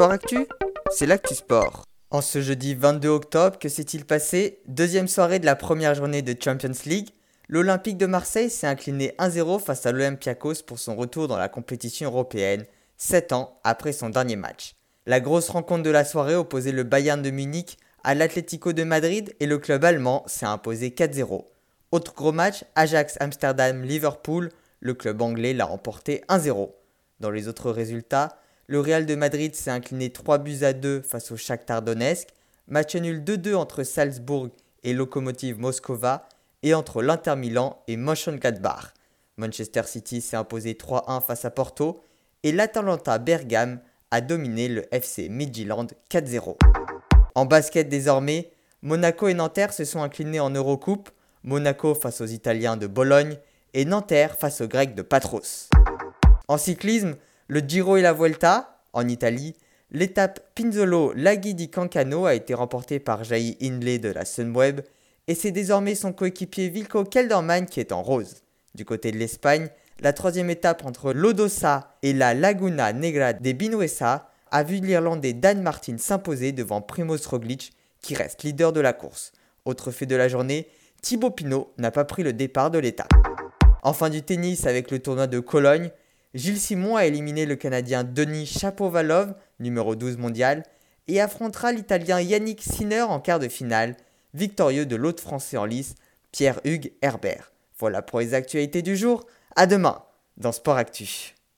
Sport Actu, c'est l'actu sport. En ce jeudi 22 octobre, que s'est-il passé? Deuxième soirée de la première journée de Champions League. L'Olympique de Marseille s'est incliné 1-0 face à l'Olympiakos pour son retour dans la compétition européenne, 7 ans après son dernier match. La grosse rencontre de la soirée opposait le Bayern de Munich à l'Atlético de Madrid et le club allemand s'est imposé 4-0. Autre gros match, Ajax Amsterdam-Liverpool, le club anglais l'a remporté 1-0. Dans les autres résultats, le Real de Madrid s'est incliné 3 buts à 2 face au Shakhtar Donetsk, match nul 2-2 entre Salzbourg et Lokomotiv Moskova et entre l'Inter Milan et Mönchengladbach. Manchester City s'est imposé 3-1 face à Porto et l'Atalanta Bergame a dominé le FC Midtjylland 4-0. En basket désormais, Monaco et Nanterre se sont inclinés en Eurocoupe, Monaco face aux Italiens de Bologne et Nanterre face aux Grecs de Patros. En cyclisme, le Giro et la Vuelta, en Italie, l'étape Pinzolo-Laghi di Cancano a été remportée par Jai Hindley de la Sunweb et c'est désormais son coéquipier Vilko Kelderman qui est en rose. Du côté de l'Espagne, la troisième étape entre Lodosa et la Laguna Negra de Binuesa a vu l'Irlandais Dan Martin s'imposer devant Primoz Roglic qui reste leader de la course. Autre fait de la journée, Thibaut Pinot n'a pas pris le départ de l'étape. Enfin du tennis avec le tournoi de Cologne, Gilles Simon a éliminé le Canadien Denis Chapovalov, numéro 12 mondial, et affrontera l'Italien Yannick Sinner en quart de finale, victorieux de l'autre Français en lice, Pierre-Hugues Herbert. Voilà pour les actualités du jour, à demain dans Sport Actu.